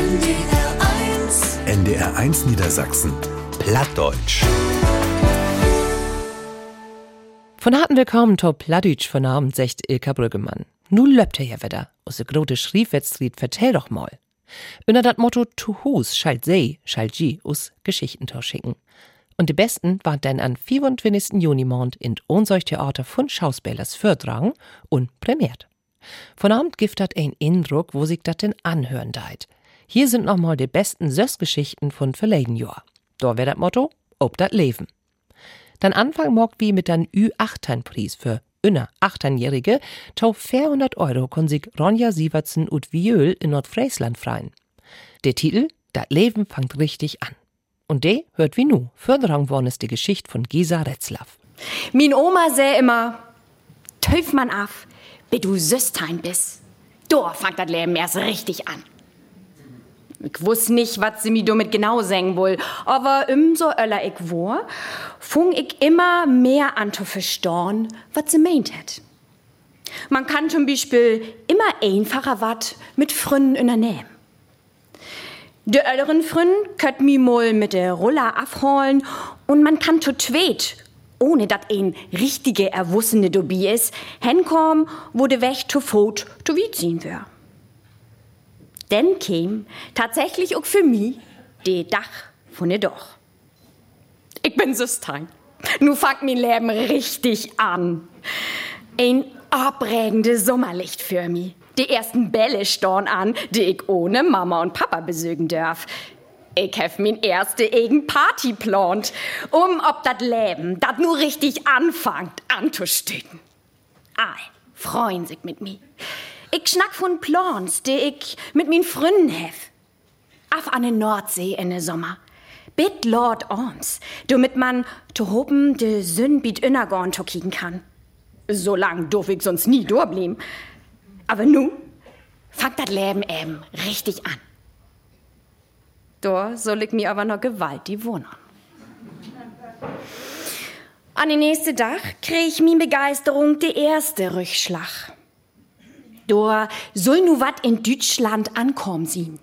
NDR 1 NDR 1 Niedersachsen. Plattdeutsch. Von harten Willkommen to Plattdeutsch von Abend secht Ilka Brüggemann. Nu löbt er ja wieder. Aus der grote Schriefwettstried vertell doch mal. Unter dat Motto to Hus schalt sei, schalt ji us Geschichtentor schicken. Und die besten waren dann an 24. Junimond in Theater von Schauspielers Fördrang und prämiert. Von Abend gibt dat ein Eindruck, wo sich dat denn anhören deit. Hier sind nochmal die besten Sössgeschichten von verleden Jahr. Da wär dat Motto, ob dat Leben. Dann Anfang mogt wie mit dan Ü-18-Preis für inner 18-Jährige, tau 400 Euro kon sich Ronja Sievertsen und Viöl in Nordfriesland freien. Der Titel, Dat Leben fangt richtig an. Und de hört wie nu, Förderung worden ist die Geschichte von Gisa Retzlaff. Min Oma säh immer, töf man af, bis du Süstein bist. Da fangt das Leben erst richtig an. Ich wuss nicht, was sie mir damit genau sagen will, aber umso öller ich war, fung ich immer mehr an zu verstehen, was sie meint hat. Man kann zum Beispiel immer einfacher wat mit Fründen unternehmen. Die älteren Fründen könnt mi mal mit der Roller abholen und man kann zu zweit, ohne dat ein richtige Erwussene dobi is, hinkommen, wo de Weg zu Fot zu weit ziehen wär. Denn käm tatsächlich auch für mi de Dach von de Doch. Ich bin Süstein. Nu fangt mi Leben richtig an. Ein abregende Sommerlicht für mi. Die ersten Bälle storn an, die ich ohne Mama und Papa besögen darf. Ich hef min erste eigen Party plant, um ob dat Leben dat nur richtig anfangt anzustücken. Ei, freuen sich mit mi. Ich schnack von Plans, die ich mit min Fründen hef. Auf an der Nordsee in der Sommer. Bit Lord Orms, damit man to hopen de Sünn bit innergorn to kicken kann. So lang durf ich sonst nie durchblieben. Aber nu fangt dat Leben eben richtig an. Da soll ich mir aber noch Gewalt die wohnen. An den nächsten Tag krieg ich min Begeisterung der erste Rückschlag. Da soll nu wat in Deutschland ankommen sehen.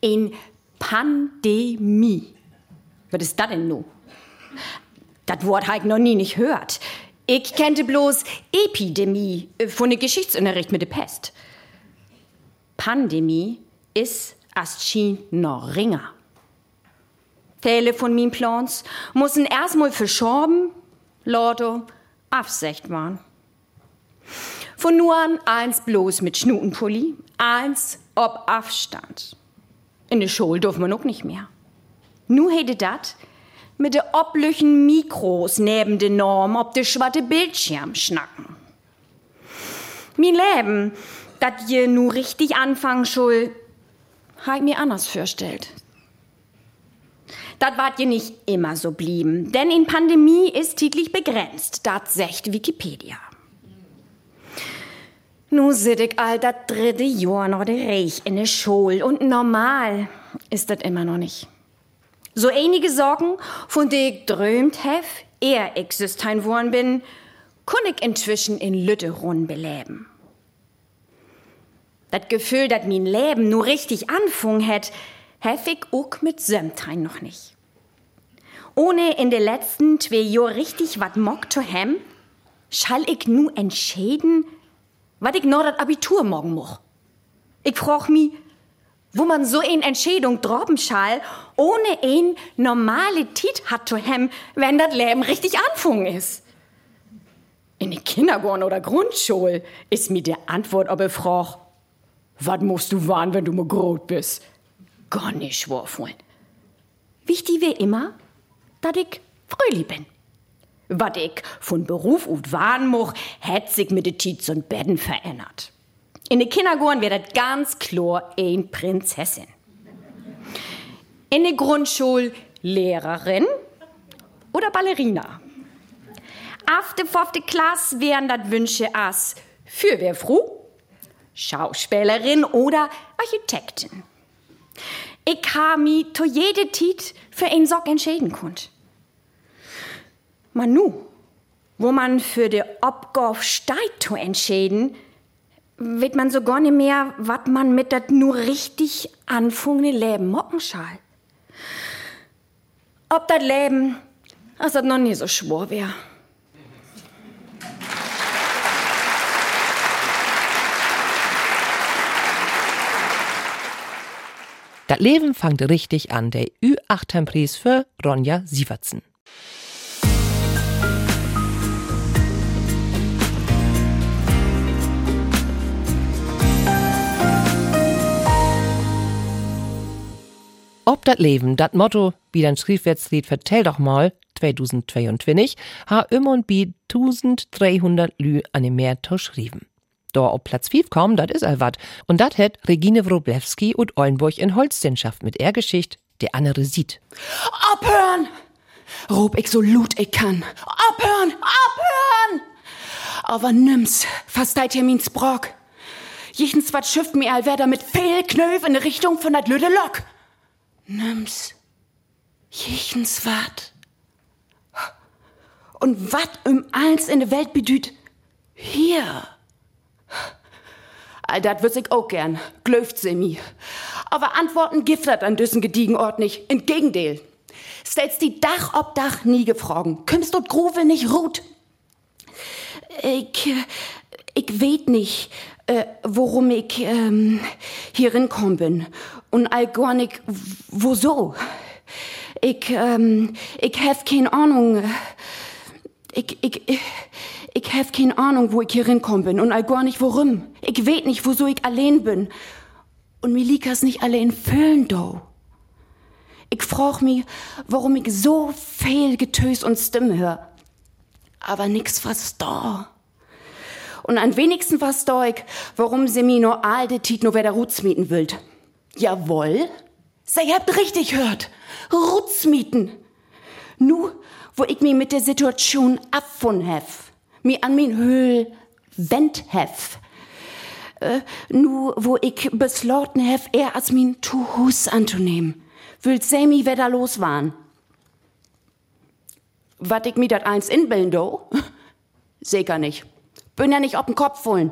In Pandemie. Was ist das denn nu? Das Wort habe ich noch nie nicht hört. Ich kennte bloß Epidemie äh, von der Geschichtsunterricht mit der Pest. Pandemie ist Astschien noch ringer. Teile von min Plans müssen erstmal verschoben, Lotto, absecht waren. Von nur an eins bloß mit Schnutenpulli, eins ob Abstand. In der Schule durfte man auch nicht mehr. Nu hätte dat mit de oblüchen Mikros neben de Norm ob de schwatte Bildschirm schnacken. Mein Leben, dat je nu richtig anfangen schul, ha ich mir anders vorstellt. Dat wart je nicht immer so blieben, denn in Pandemie ist täglich begrenzt, dat secht Wikipedia. Nu sit ich all dat dritte Jahr noch de Reich in der Schule und normal ist dat immer noch nicht. So einige Sorgen, von denen ich drömt hef, eher ich Süstein worden bin, kun ich inzwischen in Lütterun beleben. Das Gefühl, dass mein Leben nur richtig anfung het, hef ich auch mit Sömtein noch nicht. Ohne in den letzten zwei Jahren richtig wat mock zu hem, schall ich nu entscheiden, wat ich noch das Abitur morgen moch. Ich frag mi, wo man so eine Entscheidung droppen schall, ohne ein normale Tit hat zu hem, wenn das Leben richtig anfungen ist. In den Kindergarten oder Grundschule ist mir die Antwort ob ich frag, was musst du warnen, wenn du mal groß bist? Gar nicht schworfeln. Wichtig wie immer, dass ich fröhlich bin. Was ich von Beruf und Wahn moch, hat sich mit den Tits und Betten verändert. In den Kindergarten wird das ganz klar ein Prinzessin. In der Grundschule Lehrerin oder Ballerina. Auf der fünfte Klasse wären das Wünsche as Fürwehrfrau, Schauspielerin oder Architektin. Ich habe mich zu jede Tit für einen Sock entscheiden konnt. Man nu, wo man für de Obgorf steigt zu entscheiden, Weet man so gar nicht mehr, wat man mit dat nur richtig anfungene Leben mocken schall. Ob dat Leben, als dat noch nie so schwor wär. Das Leben fängt richtig an, der Ü8-Preis für Ronja Sievertsen. Ob dat Leben, dat Motto, wie dein Schriftwärtslied vertell doch mal, 2022, ha immer und bi 1300 Lü an dem Meer geschrieben. Da auf Platz 5 kommen, dat is all wat. Und dat het Regine Wroblewski und Ollenburg in Holstenschaft mit er Geschicht, der andere sieht. Abhören! Rub ich so lut ich kann. Abhören! Abhören! Aber nimm's, versteit ihr min Sprock. Jichens wat schifft mir all wer mit Fehlknöf in Richtung von dat lüde Lok. Nimm's. Jichens wat. Und wat um eins in der Welt bedüht, hier. All dat würd ich auch gern, glöft sie mi. Aber Antworten giftert an düssen gediegen Ort nicht, im Gegenteil. Stellst die Dach ob Dach nie gefrogen, kümmst dort Gruve nicht ruht. Ich, ich weet nicht, äh, worum ich ähm, hierin kommen bin. Und all gar nicht, wo so. Ich, ähm, ich hab keine Ahnung. Ich, ich, ich, ich hab keine Ahnung, wo ich hierin kommen bin. Und all gar nicht, warum. Ich weet nicht, wieso ich allein bin. Und mir liegt nicht allein fühlen, do. Ich frag mich, warum ich so viel Getös und Stimme hör. Aber nix was da. Und am wenigsten ich, warum sie mir nur alte Tit nur wieder Ruts mieten willt. Jawohl. Sie habt richtig hört. Ruts mieten. Nu, wo ich mich mit der Situation abfunden hef. Mi an min Höhl wend hef. Äh, nu, wo ich beschlossen hef, er als min Tuhus anzunehmen. Wüllt sie mi wieder los waren. Wat ich mi dat eins inbilden do? Sicher nicht. Bin ja nicht ob'n Kopf wollen.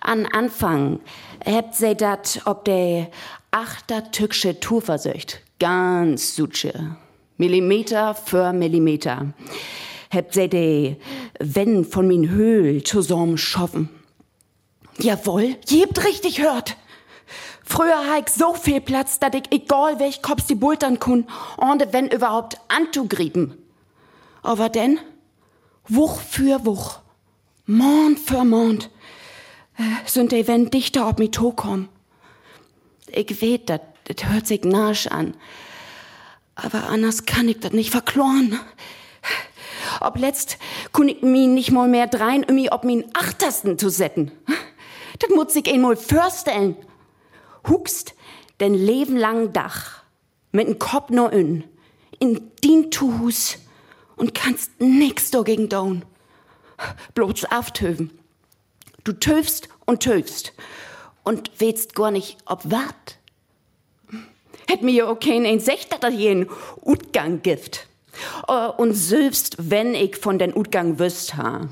An Anfang habt sie dat ob de achter tücksche Tour versöcht. Ganz sutsche. Millimeter für Millimeter. Habt sie de wenn von min Höhl zusammen schaffen. Jawohl, je habt richtig hört. Früher ha ich so viel Platz, dat ich egal welch Kops die Bultern kun, und wenn überhaupt antugrieben. Aber denn, Wuch für Wuch, Mond für Mond, sind die wenn dichter ob mi to kommen. Ich weet, dat, dat hört sich nasch an. Aber anders kann ich dat nicht verkloren. Ob letzt kun ich mi nicht mal mehr drein, um mi ob min achtersten zu setten. Dat muss ich einmal vorstellen. Huckst den Leben lang Dach, mit n Kopf nur in, in din Tuhus und kannst nix dagegen down. Bloß auftöven. Du töfst und töfst und weißt gar nicht, ob wat. Hätt mir ja okay ein Secht, dass hier Utgang gibt. Und selbst wenn ich von den Utgang wüsst ha,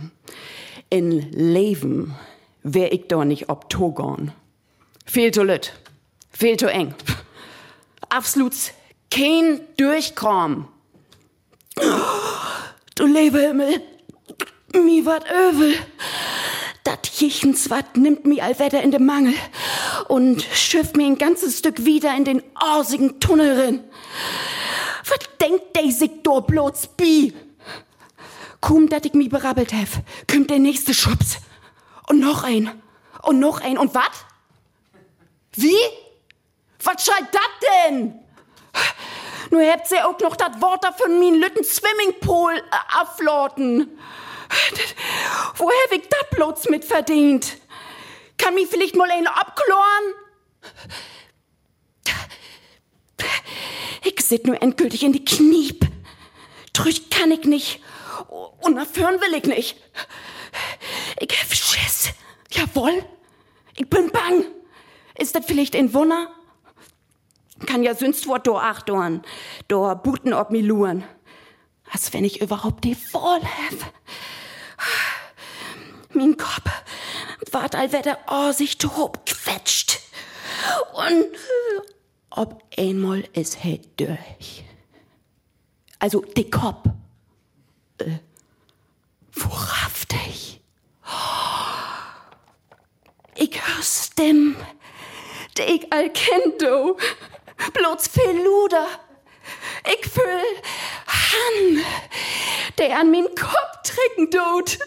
in Leben wär ich doch nicht ob Togon. Viel zu lüt, viel zu eng. Absolut kein Durchkommen. Du lebe Himmel, mi wat övel. Dat Jichens wat nimmt mi allwetter in de Mangel und schifft mi ein ganzes Stück wieder in den orsigen Tunnel rin. Was denkt de sich do bloß bi? Kum, dat ich mi berabbelt hef, kümmt der nächste Schubs. Und noch ein. Und noch ein. Und wat? Wie? Was schreit dat denn? Nur habt sie auch noch dat Wort von min lütten Swimmingpool äh, afloten. Wo hab ich dat bloß mit verdient? Kann mi vielleicht mal einen abkloren? Ich sit nur endgültig in die Kniep. Drüch kann ich nicht. Und nachführen will ich nicht. Ich hab Schiss. Jawohl. Ich bin bang. Ist das vielleicht ein Wunder? Kann ja sonst wo do achtdoren. Do buten ob mi luren. Als wenn ich überhaupt die Wahl hab. Mein Kopf wart allwetter oh, sich tob quetscht. Und ob einmal is he durch. Also, de Kopf. Äh, wahrhaftig. Ich hör Stimmen, die ich all kenn, du. Bloß viel Luder. Ich fühl Han, der an min Kopf trinken tut.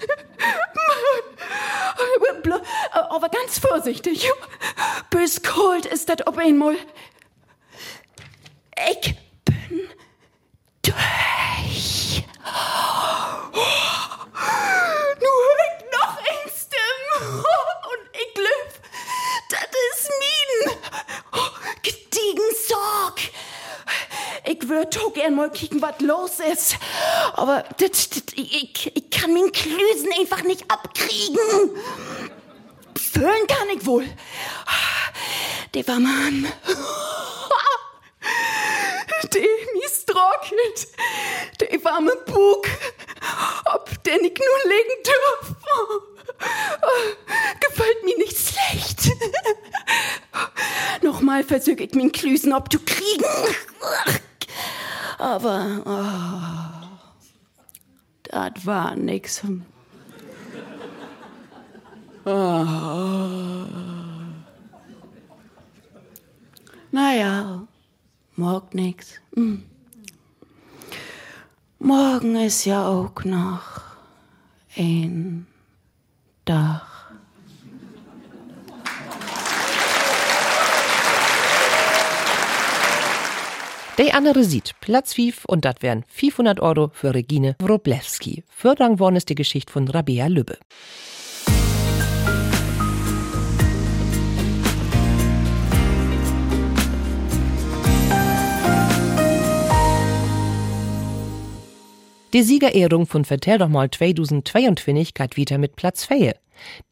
Aber ganz vorsichtig. Bös kalt ist das ob einmal. Ich bin durch. Nu hör ich noch ein Stimme. Und ich glaub, das ist min. Gediegen Sorg. Ich würd auch gern mal kicken, was los ist. Aber das, das, ich, ich kann min Klüsen einfach nicht abkriegen. Föhn kann ich wohl. Der war Mann. Der mistrockelt. Der warme Bug. Ob der nicht nur legen dürf. Gefällt mir nicht schlecht. Nochmal versög ich min Klüsen, ob du kriegen. Aber, oh, das war nix. Oh. Naja, morgen nix. Hm. Morgen ist ja auch noch ein Tag. Der andere sieht Platz 5 und das wären 500 Euro für Regine Wroblewski. Förderung worden ist die Geschichte von Rabea Lübbe. Die Siegerehrung von Vertell doch mal 2022 geht wieder mit Platz 4.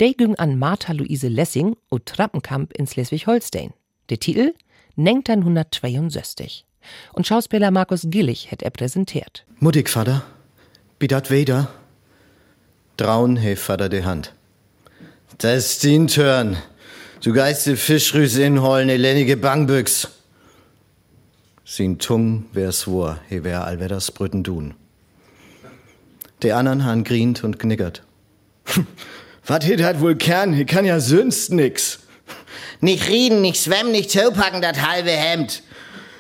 Der ging an Martha Luise Lessing und Trappenkamp in Schleswig-Holstein. Der Titel 1962. Und Schauspieler Markus Gillig hat er präsentiert. Mutig, Vater. Bidat weder. Trauen he Vater de Hand. Das ist din Turn. Du geiste Fischrüs inholen, elennige Bangbüchs. Sin Tung wär's wor, he wär allwetters Brüten tun. Der anderen han grient und knickert. Was hit hat wohl Kern? Hier kann ja sonst nix. Nicht reden, nicht schwemmen, nicht zupacken, dat halbe Hemd.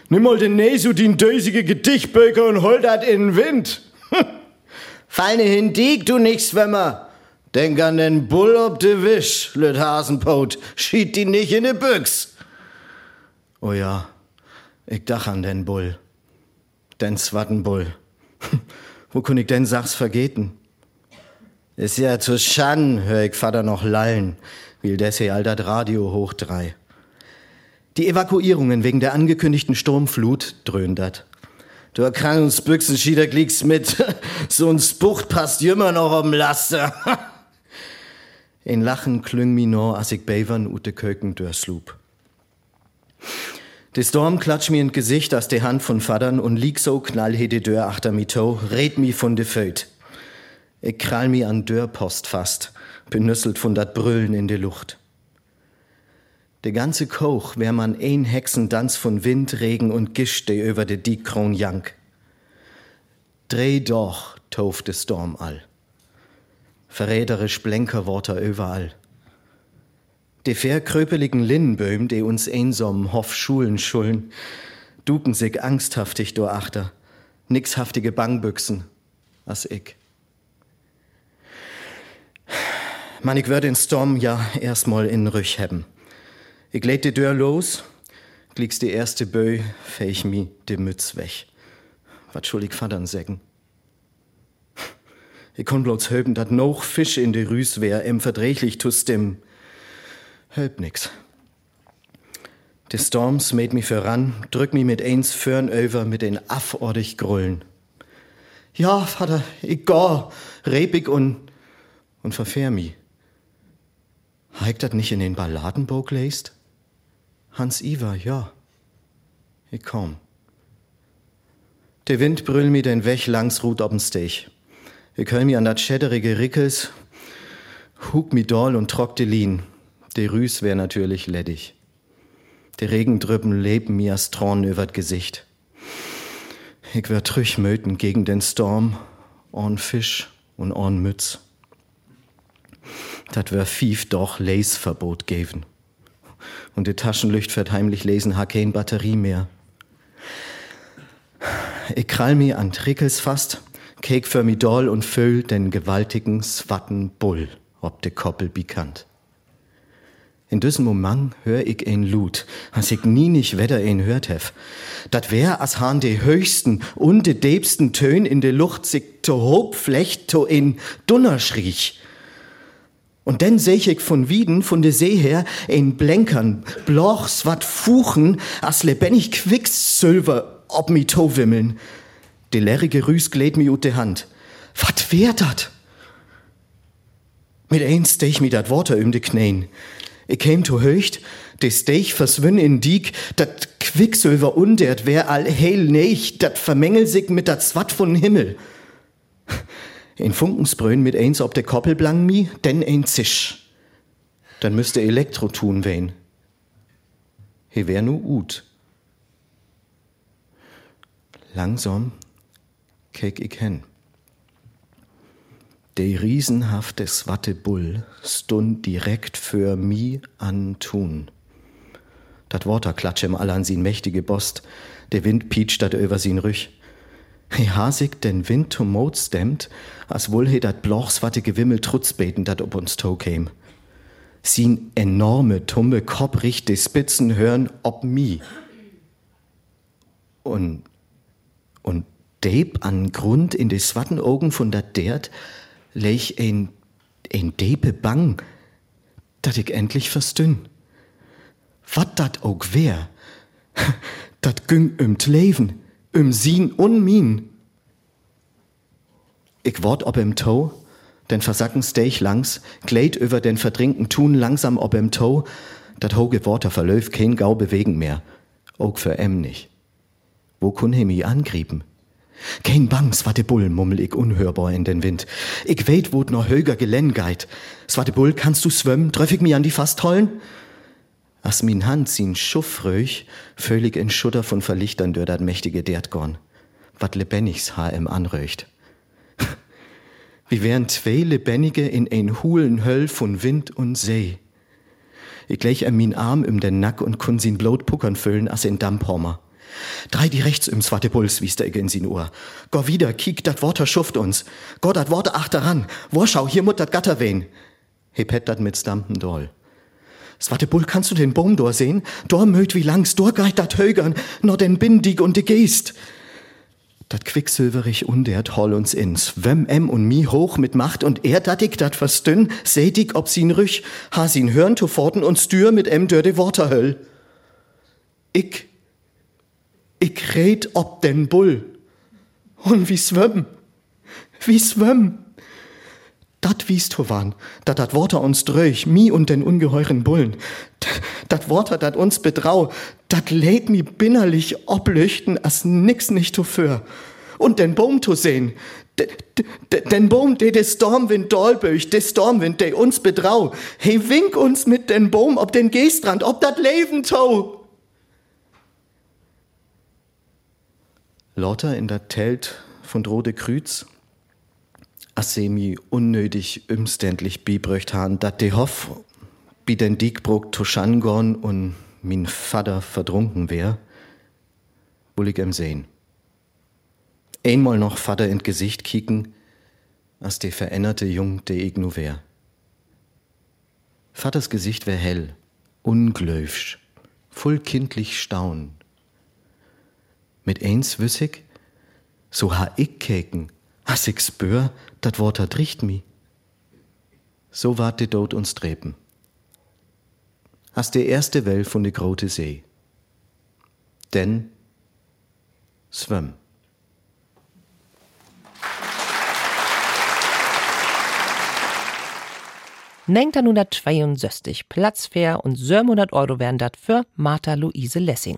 Nimm mal den Nesu, den dösige Gedichtböker und hol dat in den Wind. Fallne hindig, du nicht Schwemmer. Denk an den Bull ob de Wisch, lüt Hasenpot. Schied die nicht in de Büchs. Oh ja, ich dach an den Bull. Den Swattenbull. Wo kun ich denn Sachs vergeten? Ist ja zu Schan, hör ich Vater noch lallen, will des hier all dat Radio hoch drei. Die Evakuierungen wegen der angekündigten Sturmflut dröhnt dat. Du Erkrankungsbüchsen schieder gliegst mit. so ein Spucht passt jümmer noch am Laster. In Lachen klüng mi no, as ich bevern ut de Köken dörslub. De Storm klatsch mir in Gesicht aus de Hand von Vadern und lieg so knallhede Dör achter mi to, red mi von de Föt. Ich krall mi an Dörrpost fast, benüsselt von dat Brüllen in de Luft. De ganze Koch wär man ein Hexendanz von Wind, Regen und Gischt, de über de Diekkron jank. Dreh doch, toft de Storm all. Verräterisch Blenkerworte überall. De verkröpeligen Linnenböhm, de uns einsam Hoff Schulen schullen, duken sich angsthaftig do achter, nixhaftige Bangbüchsen, as ich. Man, ich würd den Storm ja erstmal in Rüch hebben. Ich lädt die Dörr los, gliegst die erste Bö, fähig mi de Mütz weg. Wat schuldig Vadern sägen. Ich kon bloß höben, dat noch Fisch in de Rüs wär, em verdrächlich tus dem. Hölb nix. De Storms mäht mi voran, drück mi mit eins Förn over mit den affordig grullen. Ja, Vater, ich geh, rebig und, und verfähr mi. Heigt dat nicht in den Balladenbog lest? Hans Iver, ja. Ich komm. Der Wind brüll mi den Weg langs Rut ob'n Stech. Ich hör mi an dat schäderige Rickels Hug mi doll und trock de Lien. De Rüs wär natürlich ledig. De Regendrüppen leben mir as Tron übert Gesicht. Ich wär trüch möten gegen den Storm, orn Fisch und orn Mütz. Dat wär fief doch Laceverbot geben. Und de Taschenlicht wird heimlich lesen ha kein Batterie mehr. Ich krall mi an Trickels fast, kek für mi doll und füll den gewaltigen Swatten Bull, ob de Koppel bekannt. In diesem Moment hör ich ein Lut, as ich nie nicht wedder ein hört hef. Dat wär, as han de höchsten und de debsten Tön in de Luft sich to hob flecht to in Dunner schriech. Und denn seh ich von Wieden, von de See her, ein Blenkern, Blochs, wat Fuchen, as lebendig Quicksilver ob mi to wimmeln. De leerige Rüs gläd mi ut de Hand. Wat wär dat? Mit eins steh ich mi dat Worte um de Knäen. Ich käm to höcht, de Steich verswünn in Diek, dat Quicksilver undert wär all heil neich, dat vermengel sich mit dat Zwat von Himmel. In Funkensbrünn mit eins ob de Koppel blang mi, denn ein Zisch. Dann müsste Elektro tun wen. He wär nu ut. Langsam kek ich hen. De riesenhafte Swatte Bull stund direkt für mi an tun. Dat Water klatsche im all an sin mächtige Bost, der Wind pietscht dat über sin Rüch. He hasig den Wind to Mot stemmt, as wohl he dat Blochs watte Gewimmel trutzbeten dat ob uns to käm. Sin enorme, tumme Kopf richt de Spitzen hören ob mi. Und, und Deb an Grund in de Swattenaugen von dat Dert, lech ein, ein Depe bang, dat ich endlich verstünn. Wat dat auch wär, dat güng ümt Leben, üm sin un min. Ich wort ob im Tau, den versacken stech langs, gleit über den verdrinken Tun langsam ob im Tau, dat hoge Worte verlöf kein Gau bewegen mehr, auch für em nicht. Wo kun he mi angrieben? Kein Bangs, war de Bull, mummel ich unhörbar in den Wind. Ich weet, wo noch höger Gelänn geit. Swarte Bull, kannst du schwimmen? Treff ich mi an die Fasthollen? As min Hand sin schuffröch, völlig in Schutter von Verlichtern dör dat mächtige Derdgorn. Wat lebendigs Haar im anröcht. Wie wären zwei Lebendige in ein Hulen Höll von Wind und See. Ich lech er min Arm um den Nack und kun sin Blut puckern füllen as in Damphommer. Drei die rechts im zwarte Puls, wies der in sin Ohr. Gor wieder, kiek, dat Worte schuft uns. Gor dat Worte achteran. Wo schau, hier mut dat Gatter wehn. He pet dat mit Stampen doll. Swarte Bull, kannst du den Baum dor sehen? Dor möt wie langs, dor geit dat Högern, no den Bindig und de Geest. Dat quicksilverig undert holl uns ins, wem em und mi hoch mit Macht und er datig dat verstünn, setig ob sin rüch, ha sin hörn to forten und stür mit em dör de Worterhöll. Ich, ich red ob den Bull. Und wie swömm, wie swömm. Dat wies waren, dat dat Worte uns dröch, mi und den ungeheuren Bullen. Dat, dat Worte dat uns bedrau, dat lädt mi binnerlich oblüchten, as nix nicht to für. Und den Baum to sehen, de, de, den Baum, de de Stormwind dolböch, de Stormwind, de uns bedrau. Hey, wink uns mit den Baum ob den Geestrand, ob dat Leben to. Lauter in dat Telt von Drode Krüz, as se mi unnötig umständlich bibröcht han, dat de Hoff, wie den Diegbruck Toschangon und min Vater verdrunken wär, will ich em sehen. Einmal noch Vater in Gesicht kicken, as de veränderte Jung de ich nu wär. Vaters Gesicht wär hell, unglöwsch, voll kindlich Staun. Mit eins wüssig, so ha ich keken, as ich spür, dat Wort hat richt mi. So wart de dort uns trepen. As de erste Well von de grote See. Denn swim. Nenkt 1962 Platzfair und 700 Euro wären dat für Martha Luise Lessing.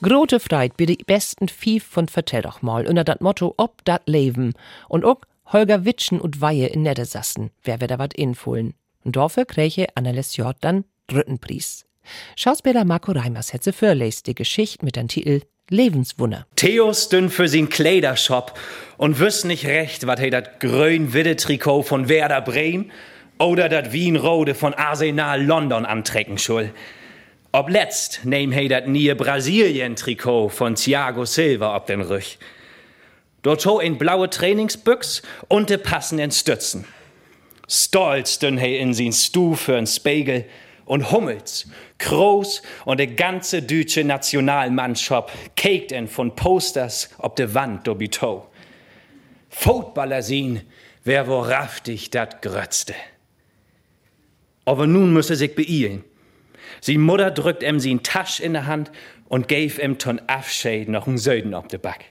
Grote Freit bi die besten Fief von Vertell doch mal unter dat Motto ob dat Leben und ook Holger Witschen und Weihe in Niedersassen, wer wer da wat infohlen. Und dafür kräche Annelies Jord dann dritten Preis. Schauspieler Marco Reimers hätte vorlest die Geschichte mit dem Titel Lebenswunder. Theo stünn für sin Kleidershop und wüsst nicht recht, wat he dat grün-widde-Trikot von Werder Bremen oder dat Wien-Rode von Arsenal London antrecken schul. Ob letzt nehm he dat nie Brasilien-Trikot von Thiago Silva ob den Rüch. Dort ho in blaue Trainingsbüchs und de passenden Stützen. Stolz dünn he in sin Stu für'n Spiegel und Hummels, Groß und de ganze deutsche Nationalmannschaft kegt en von Posters ob de Wand dobito. Footballer sehen, wer wo raftig dat grötzte. Aber nun müsse sich beeilen. Sie Mutter drückt em sin Tasch in der Hand und gave em ton Afscheid noch n Söden ob de Back.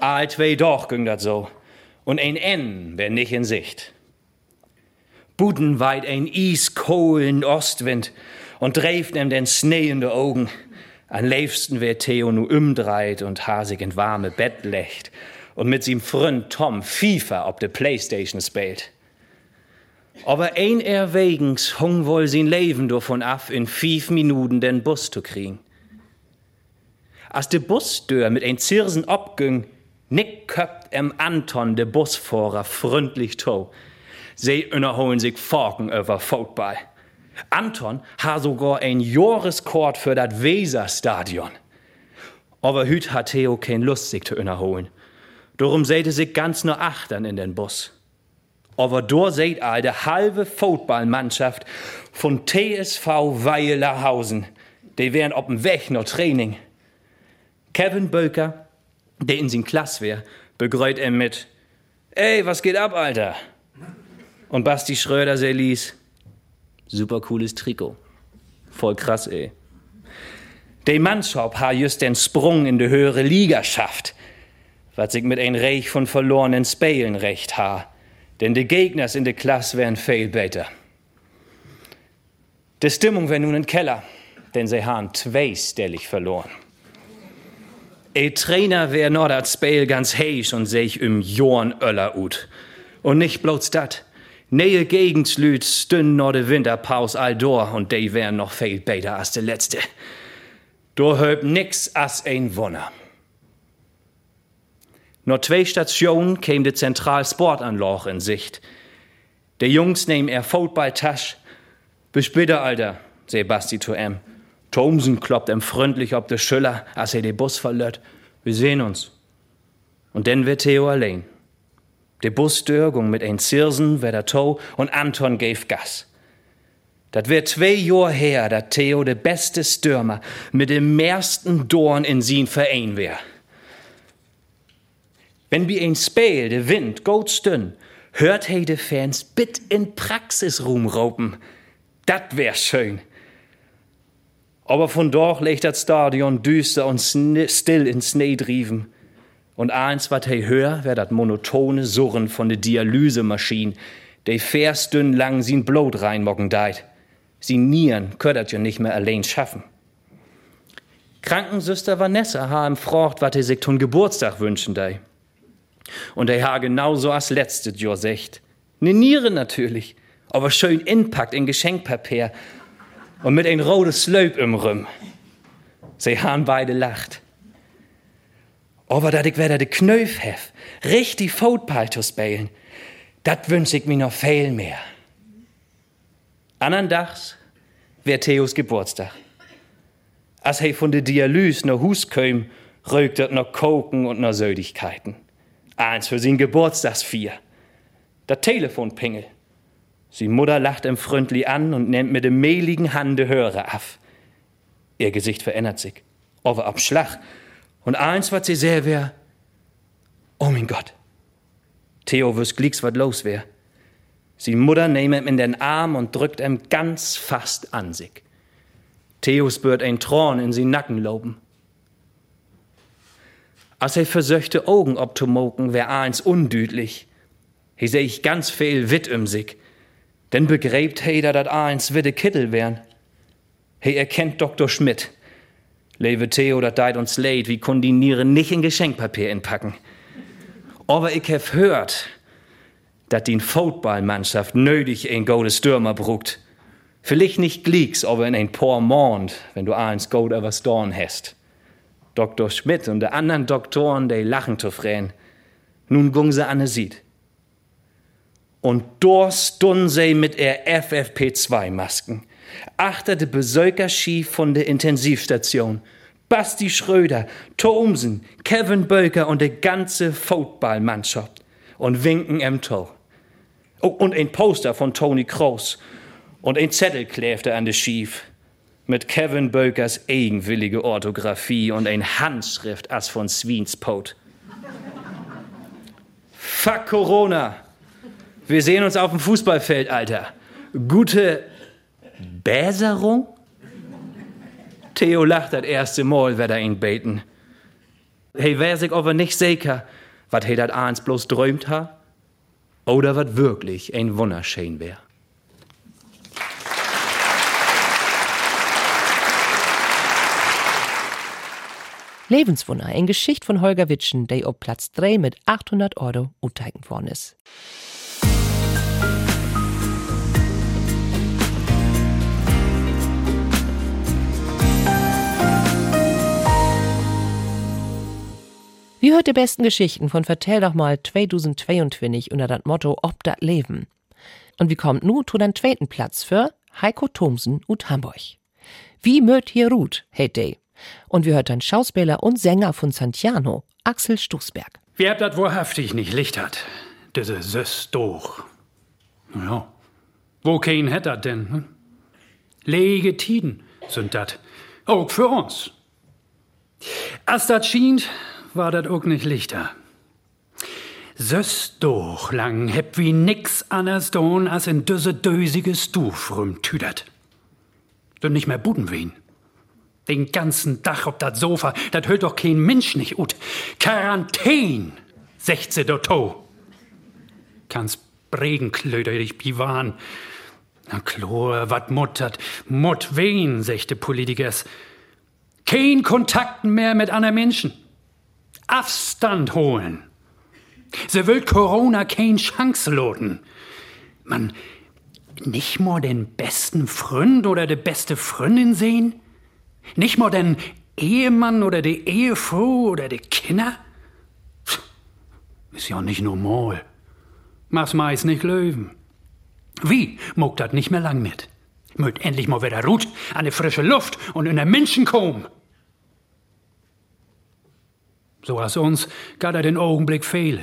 All doch ging dat so. Und ein N wär nicht in Sicht. Budenweit ein iskohlen Ostwind und dreift em den Schnee in de Augen. Am liebsten wär Theo nu umdreit und hasig in warme Bett lecht und mit sim Freund Tom FIFA ob de Playstation spielt. Aber ein erwegens hung wohl sin Leben davon ab, in fünf Minuten den Bus zu kriegen. Als de Busdeur mit ein Zirsen abging, nick köpt em Anton de Busfahrer freundlich to. Sie unterholen sich Forken über Football. Anton ha sogar ein Jahreskord für dat Weserstadion. Aber hüt hat Theo kein Lust, sich zu unterholen. Darum seite sich ganz nur achtern in den Bus. Aber dort seht all de halbe Footballmannschaft von TSV Weilerhausen. Die wären ob'm Weg noch Training. Kevin Böker, der in sin Klass wär, begrüßt er mit, ey, was geht ab, Alter? Und Basti Schröder se ließ, super cooles Trikot. Voll krass, ey. De Mannschaft ha just den Sprung in de höhere Liga schafft, wat sich mit ein Reich von verlorenen Spielen recht ha. Denn de Gegners in de Klasse wären viel besser. De Stimmung wär nun in Keller, denn sie han zweistellig verloren. E Trainer wär nur dat Spiel ganz heisch und sich im Jorn Öller ut. Und nicht bloß dat. Nähe Gegenslüt stünden nur de Winterpaus all dor und de wären noch viel besser als de letzte. Do höb nix as ein Wunder. Nur zwei Stationen käm de Zentralsportanloch in Sicht. De Jungs nehmen er Footballtasch. Bis bitte, Alter, seh Basti zu em. Thomsen kloppt em freundlich ob de Schüller, als er de Bus verlört. Wir sehen uns. Und denn wird Theo allein. De Busdörgung mit ein Zirsen, wer der Tau und Anton gave Gas. Dat wär zwei Jahr her, dat Theo de beste Stürmer mit dem mehrsten Dorn in sin Verein wär. Wenn bi ein Spiel de Wind gut stünn, hört he de Fans bit in Praxis rumraupen. Dat wär schön. Aber von dort legt das Stadion düster und still in Schnee drieven. Und eins, wat he hör, wär dat monotone Surren von de Dialysemaschine, de dünn lang sin Blut reinmocken deit. Sie Nieren könntet ja nicht mehr allein schaffen. Krankensüster Vanessa ha im frocht, wat he sich tun Geburtstag wünschen dei. Und er ha genauso als letztes Jahr secht. Ne Niere natürlich, aber schön inpackt in Geschenkpapier und mit ein rotes Slöp im Rüm. Sie han beide lacht. Aber dat ich weder de Knöf hef, richtig Football zu spielen, dat wünsch ich mir noch viel mehr. Andern Dachs wär Theos Geburtstag. Als he von de Dialyse no Hus köm, rögt dat noch Koken und noch Södigkeiten. Eins für sin Geburtstagsvier. Dat Telefon pingel. Sie Mutter lacht ihm freundlich an und nimmt mit dem mehligen Hande Hörer af. Ihr Gesicht verändert sich, aber ab Schlag. Und eins, was sie sehr wär, oh mein Gott. Theo wüsst glicks, was los wär. Sie Mutter nehmt ihm in den Arm und drückt ihm ganz fast an sich. Theo spürt ein Thron in sie Nacken loben. Als er versöchte Augen obzumoken, wär eins undüdlich. Hier seh ich ganz viel Witt um sich. Denn begräbt he, dat eins widde Kittel wern. He erkennt Dr. Schmidt. Lewe Theo, dat deit uns leid, wie kun die Nieren nicht in Geschenkpapier inpacken. Aber ich hab hört, dat die Footballmannschaft nötig ein goldes Stürmer brugt. Vielleicht nicht glicks, aber in ein paar Mond, wenn du eins Gold überstorn hast. Dr. Schmidt und de anderen Doktoren, die lachen zu frähen. Nun gung sie an Sied. Und dort stund sie mit er FFP2-Masken. Achterte Besöker schief von der Intensivstation. Basti Schröder, Thomsen, Kevin Böker und die ganze Footballmannschaft. Und winken im Tor. Oh, und ein Poster von Tony Kroos. Und ein Zettel klärte an de Schief mit Kevin Bökers eigenwillige Orthographie und ein Handschrift as von Sweenspot. Fuck Corona. Wir sehen uns auf dem Fußballfeld, Alter. Gute Besserung? Theo lacht das erste Mal, wer da ihn beten. Hey, wer sich aber nicht sicher, wat he dat eins bloß träumt ha? Oder wat wirklich ein Wunderschön wär. Lebenswunder, ein Geschicht von Holger Witschen, der auf Platz 3 mit 800 Euro unteigen worden ist. Wie hört die besten Geschichten von Vertell doch mal 2022 unter das Motto Ob dat Leben? Und wie kommt nu zu den zweiten Platz für Heiko Thomsen und Hamburg? Wie möt hier Ruth, hey day? Und wir hört dann Schauspieler und Sänger von Santiano, Axel Stußberg. Wer dat wahrhaftig nicht Licht hat, diese Sös doch. Ja, wo kein hätt dat denn? Hm? Lege Tiden sind dat, auch für uns. Als dat schient, war dat auch nicht lichter. Sös doch lang heb wie nix anders don als in düsse dösige Stuf rumtüdert. Denn nicht mehr Buden wehen. Den ganzen Dach ob dat Sofa, dat hört doch kein Mensch nicht ut. Quarantän, sechze do to. Kannst Bregenklöder dich biwan. Na Chlor, wat muttert, mut wen, sechte Politikers. Kein Kontakten mehr mit anderen Menschen. Abstand holen. Sie will Corona kein Chance loten. Man, nicht mal den besten Freund oder die beste Freundin sehen? Nicht mal den Ehemann oder die Ehefrau oder die Kinder? Ist ja nicht normal. Mach's meist nicht löwen. Wie mag dat nicht mehr lang mit? Mögt endlich mal wieder Ruht an die frische Luft und in der Menschen kommen. So als uns gar da den Augenblick fehle.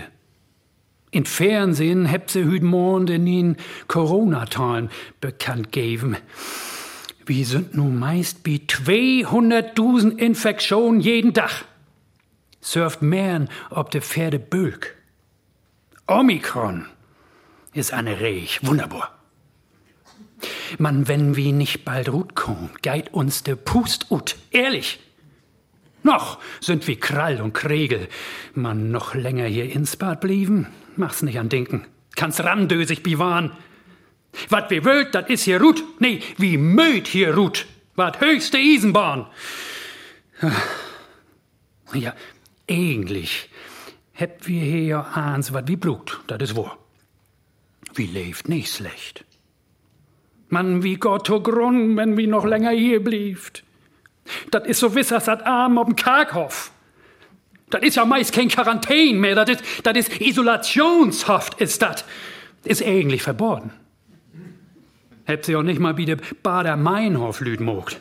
In Fernsehen hebt sie hüt Mond in den Corona-Talen bekannt geben. Wir sind nun meist bei 200.000 Infektionen jeden Tag. Surft mehr ob de Pferde Bülk. Omikron ist eine Rech, wunderbar. Man, wenn wir nicht bald ruht kommen, geit uns de Pust ut, ehrlich. Noch sind wir Krall und Kregel. Man noch länger hier ins Bad blieben, mach's nicht an Denken. Kann's randösig bewahren. Wat wir wollt, dat is hier Rut. Nee, wie möd hier Rut. Wat höchste Eisenbahn. Ja, eigentlich hätt wir hier ja eins, wat wie Blut, dat is wahr. Wie lebt nicht schlecht. Mann, wie Gott o Grund, wenn wir noch länger hier blieft. Dat is so wiss als Arm ob'm Karkhof. Dat is ja meist kein Quarantän mehr, dat is, dat is Isolationshaft, is dat. Is eigentlich verboten. Hätt sie auch nicht mal wie de Bader Meinhof lüd mogt.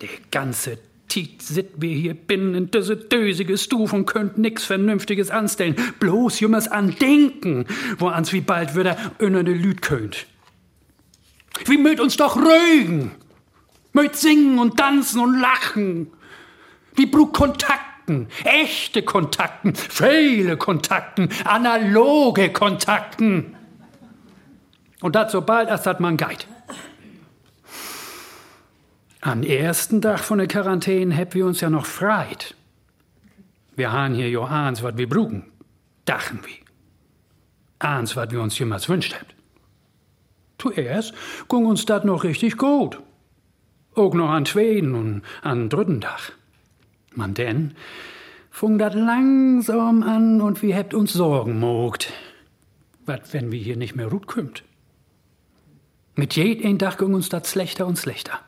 Der ganze Tiet sit wir hier binnen in diese dösige Stuf und könnt nix Vernünftiges anstellen. Bloß jummers an Denken, wo ans wie bald wieder unter de Lüd könnt. Wie mögt uns doch rögen. Mögt singen und tanzen und lachen. Wie brug Kontakten, echte Kontakten, viele Kontakten, analoge Kontakten. Und das so bald, als dat man geit. Am ersten Tag von der Quarantäne heb wir uns ja noch freit. Wir han hier jo eins, wat wir brugen. Dachen wir. Eins, wat wir uns jemals wünscht habt. Zuerst gung uns dat noch richtig gut. Auch noch an Schweden und an dritten Dach. Man denn, fung dat langsam an und wir hebt uns Sorgen mogt. Was, wenn wir hier nicht mehr gut kümmt? Mit jedem Tag ging uns dat schlechter und schlechter.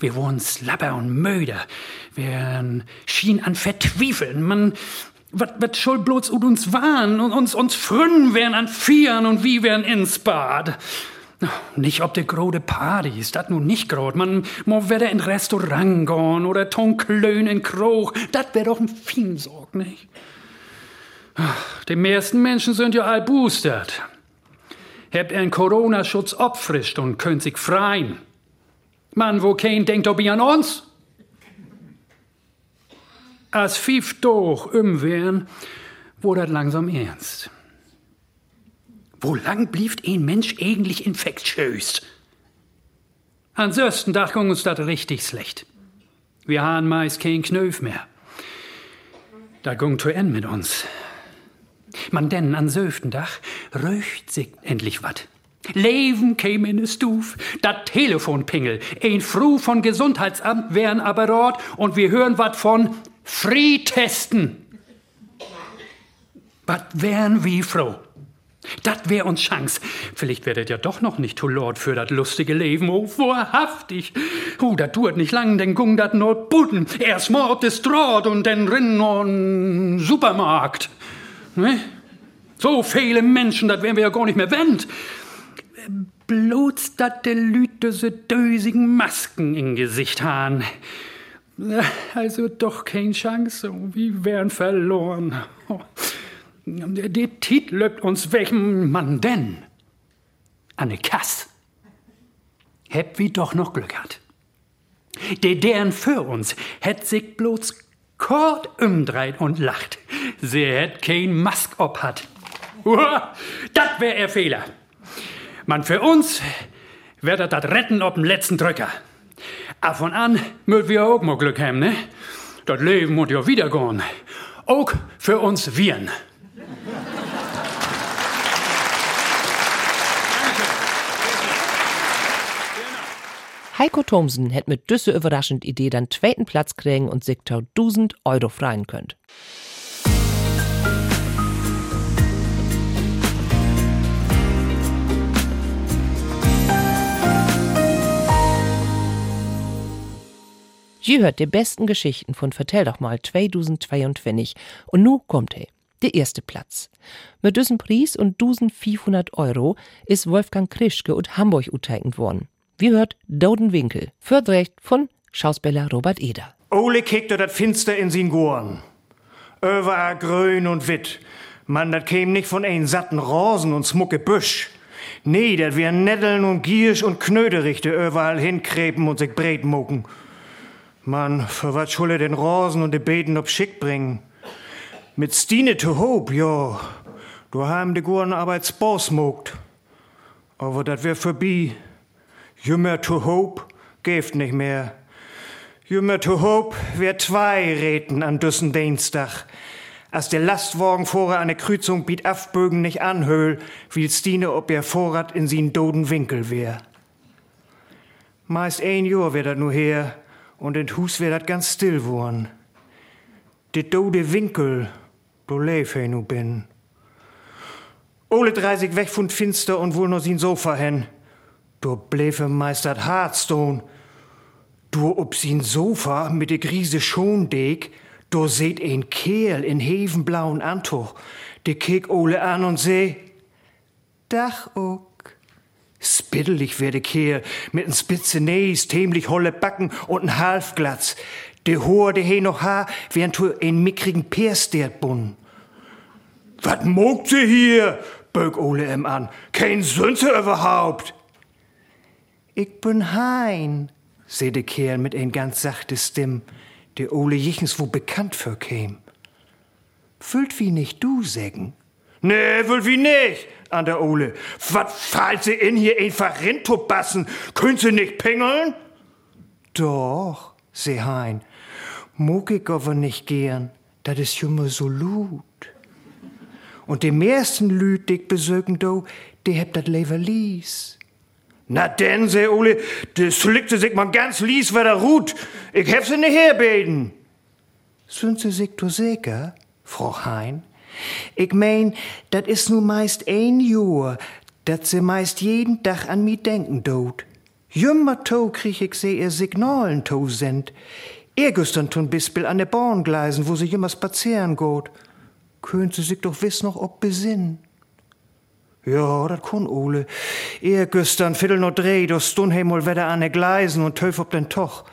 Wir wurden slapper und müder. Wir schien an Vertwiefeln. Man, wat, wat soll bloß ut uns waren und uns, uns frünnen wären an Vieren und wie wären ins Bad. Nicht ob de grode Partys, dat nun nicht grod. Man mo werde in Restaurant gehen oder Tonklön in Kroch. Dat wär doch ein Fiensorg, nicht? Die meisten Menschen sind ja all boostert. Habt einen Corona-Schutz opfrischt und könnt sich freien. Man, wo kein denkt ob an uns? Als fief doch umwehren, wurde das langsam ernst. Wo lang blieb ein Mensch eigentlich infektiös? An sösten Dach ging uns das richtig schlecht. Wir haben meist kein Knöf mehr. Da ging zu Ende mit uns. Man denn an söften Dach röcht sich endlich wat. Leben käme in de Stuf, dat Telefonpingel, ein Fru von Gesundheitsamt wären aber dort und wir hören wat von Free-Testen. Wat wären wie froh. Dat wär uns Chance. Vielleicht werdet ja doch noch nicht to Lord für dat lustige Leben. Oh, wahrhaftig. Oh, dat duert nicht lang, denn gung dat nur Buden. Erst Mord ist Draht und dann Rinn und Supermarkt. Ne? So viele Menschen, dat wären wir ja gar nicht mehr wendt. Bloß dat de Lüte se dösigen Masken in Gesicht han. Also doch kein Chance, wir wären verloren. Der Tit löbt uns welchem Mann denn? Anne Kass. Hätt wie doch noch Glück hat. Der deren für uns hätt sich bloß kort umdreht und lacht. Sie hätt kein Mask ob hat. Dat wär er Fehler. Man für uns werdet dat retten ob dem letzten Drücker. Ab und an möt wir auch mal Glück haben, ne? Das Leben muss ja wieder gehen. Auch für uns Viren. Heiko Thomsen hätt mit düsse überraschend Idee dann zweiten Platz kriegen und sich 1000 Euro freien könnt. Je hört die besten Geschichten von Vertell doch mal 2022 und nu kommt er. Der erste Platz. Mit diesem Preis und 1500 Euro ist Wolfgang Krischke und Hamburg uteignet worden. Wie hört Dodenwinkel, Fördrecht von Schauspieler Robert Eder. Ole kickte dat Finster in sin Gorn. Över grün und witt. Man, dat käm nicht von ein satten Rosen und smucke Büsch. Nee, dat wär Netteln und Giersch und Knöderichte überall hinkrepen und sich breit mucken. Man, für wat schulle den Rosen und de Beten ob Schick bringen? Mit Stine to Hope, jo. Du haben de Guren Arbeitsboss mogt. Aber dat wär vorbei. Jümmer to Hope geft nicht mehr. Jümmer to Hope wär zwei Räten an düssen Dienstag. Als der Lastwagen vorher an der Kreuzung biet Afbögen nicht anhöhl, wie Stine ob ihr Vorrat in sin doden Winkel wär. Meist ein Jahr wär dat nur her, und in Hus wär dat ganz still worn. De dode Winkel, do leef he nu bin. Ole dreisig weg von Finster und wohl noch sin Sofa hen. Du bläfe meistert Hearthstone. Du ob sin Sofa mit de Grise Schondeg, du seht ein Kerl in hevenblauen Antuch. De kick Ole an und seh, Dach ook. Spiddelig wär de Kerl mit n spitze Näs, tämlich holle Backen und n Halfglatz. De Hoher, de he noch Haar, während tu ein mickrigen Perstert bun. Wat mogt sie hier? bög Ole em an. Kein Sünze überhaupt. Ich bin Hein, seh de Kerl mit ein ganz sachte Stimm, de Ole jichens wo bekannt für käm. Füllt wie nicht du sägen? Nee, will wie nicht, an der Ole. Wat fallt sie in hier einfach rintobassen? Könnt sie nicht pingeln? Doch, seh Hein. Mog ich aber nicht gern, dat is jümmer so lut. Und die meisten Lüt, die ich besögen do, die hebt dat lever lies. Na denn, se Ole, das liegt sich man ganz lies wieder ruht. Ich hab sie nicht herbeten. Sind sie sich du sicher, Frau Hein? Ich mein, dat is nu meist ein Jahr, dat sie meist jeden Tag an mi denken dot. Jümmer to krieg ich se ihr Signalen to send. Er gestern tun Bispel an de Bahngleisen, wo sie jümmer spazieren geht. Könnt sie sich doch wiss noch ob besinnen. Ja, dat kun Ole. Er gestern viertel no dreh, do stund he mal wieder an de Gleisen und töf ob den Toch.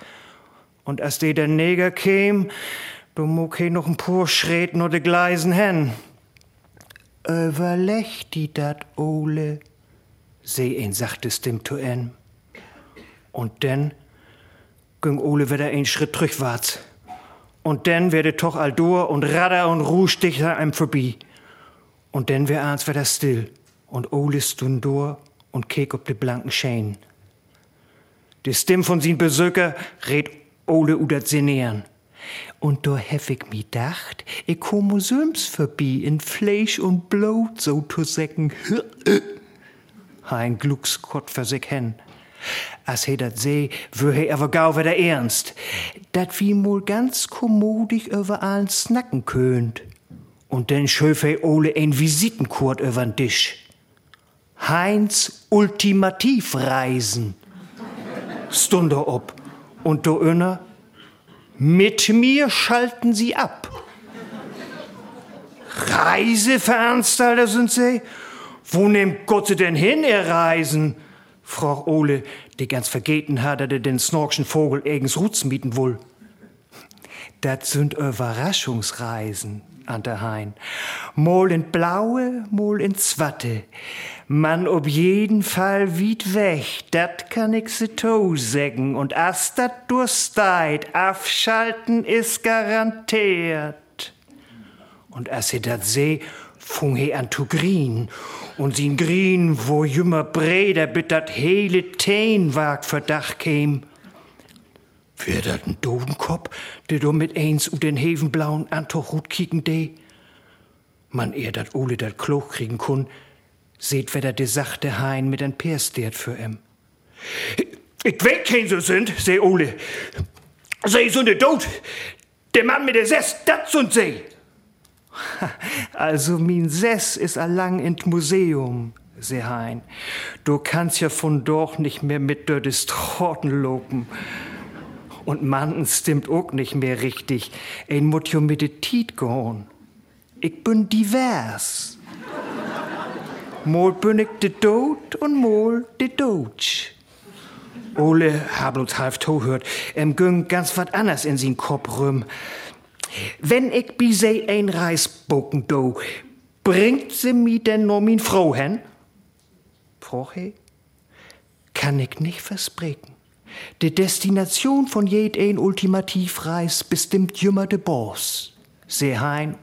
Und als de der Neger käm, do muck he noch ein paar Schritt no de Gleisen hen. Überleg die dat, Ole, seh ein sachte Stimm zu en. Und denn ging Ole wieder ein Schritt rückwärts. Und dann werde toch all door und radder und ruhstichter einem vorbei. Und dann wär eins wieder still und Ole stund und keek op de blanken Schein. Die Stimm von sin Besöker red Ole udert sinnieren. Und do hef ich mi dacht, ich komme söms vorbei in Fleisch und Blut so zu säcken. Ein Gluckskott für sich hen. As he dat seh, wür he aber gau wieder ernst. Dat wie mol ganz kommodig über allen snacken könnt. Und dann schöf he Ole ein Visitenkurt übern Tisch. Heinz Ultimativreisen. Stunde ob. Und do inner, mit mir schalten sie ab. Reiseveranstalter sind sie? Wo nimmt Gott sie denn hin, ihr Reisen? Frau Ole, die ganz vergeten hat, dass er den snorkschen Vogel eigens Rutz mieten wohl. Dat sind Überraschungsreisen an der Hain. Mol in Blaue, mol in Zwatte. Man ob jeden Fall wied weg, dat kann ich se to sägen. Und as dat dursteit, abschalten is garantiert. Und as sie dat seh, fung he an zu grien. Und sin grien, wo jümmer Breder bit dat hele Teenwag Verdacht käm. Wär dat n Dodenkopf, der do mit eins u den hevenblauen Antochhut kicken de? Man ehr dat Ole dat Kloch kriegen kun, seht wer de sachte Hein mit en Perstert für em. Ich weet kein so sind, seh Ole. Sei so ne Dod. Der Mann mit der Sess, dat sind sie. Also min Sess is allang in Museum, seh Hein. Du kannst ja von dort nicht mehr mit der Distroten lopen. Und man stimmt auch nicht mehr richtig. Ein mut jo mit de Tiet gehorn. Ich bin divers. Mol bin ich de Dod und mol de Dodge. Ole hab uns halb to hört, em güng ganz wat anders in sin Kopf rum. Wenn ich bi se ein Reisbocken do, bringt sie mi denn nur min Frau hen? Frau he? Kann ich nicht versprechen. Die Destination von jed ein Ultimativreis bestimmt jümmer de Boss. Seh hein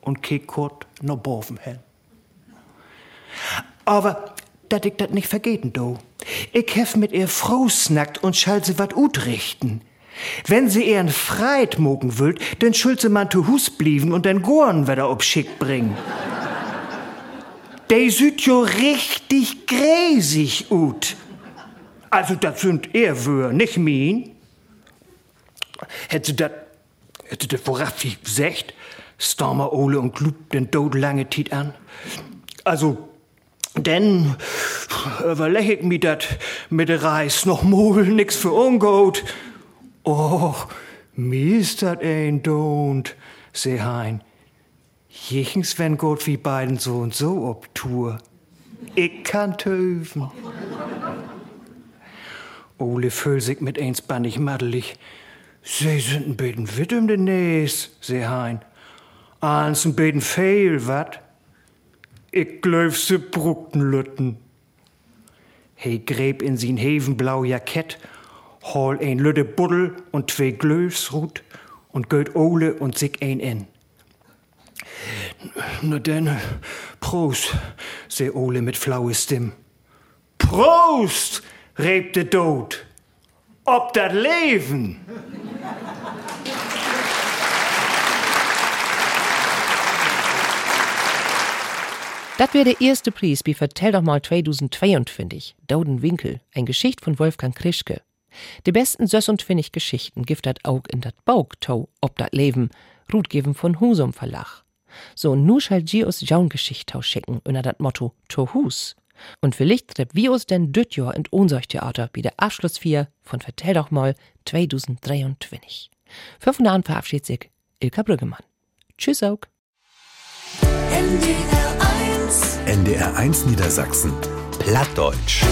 und kick kurt no boven hen. Aber dat ich dat nicht vergeten do. Ich hef mit ihr Frau snackt und schall sie wat utrichten. Wenn sie ihren Freit mogen wüllt, dann schuld sie man zu Hus blieben und den Gorn wieder ob schick bringen. De süd jo richtig gräsig ut. Also, das sind wür, nicht min. Hätte dat, hätte vorab wie gesagt, Stormer Ole und glubt den Tod lange Tiet an. Also, denn überleg ich mi dat mit der Reis noch mol nix für ungut. Oh, mir ist dat ein Don't, seh hein. Jichens wenn Gott wie beiden so und so ob Tour. Ich kann töven. Ole fühl sich mit eins bannig maddelig. Sie sind ein beten wit den Näs, seh hein. Eins ein beten fehl, wat? Ich glaub, sie bruckten Lütten. He gräb in sin hevenblau Jackett, hol ein lütte Buddel und zwei Glöfsrut und geht Ole und sich ein in. Na denn, Prost, seh Ole mit flaue Stimm. Prost! Reep de dood. Op dat leven. Das wäre der erste Preis wie Vertell doch mal 2022. Dauden Winkel, ein Geschicht von Wolfgang Krischke. Die besten Söss und Pfennig Geschichten gibt dat auch in dat Baugtau ob dat Leben, Rutgeben von Husum Verlag. So nu schall Gios Jaun Geschichtau schicken unter dat Motto To Hus. Und vielleicht trepp wir uns denn düt Jahr in Theater wie der Abschluss 4 von Vertell doch mal 2023. Für von da verabschiedet sich Ilka Brüggemann. Tschüss auch. NDR 1 NDR 1 Niedersachsen Plattdeutsch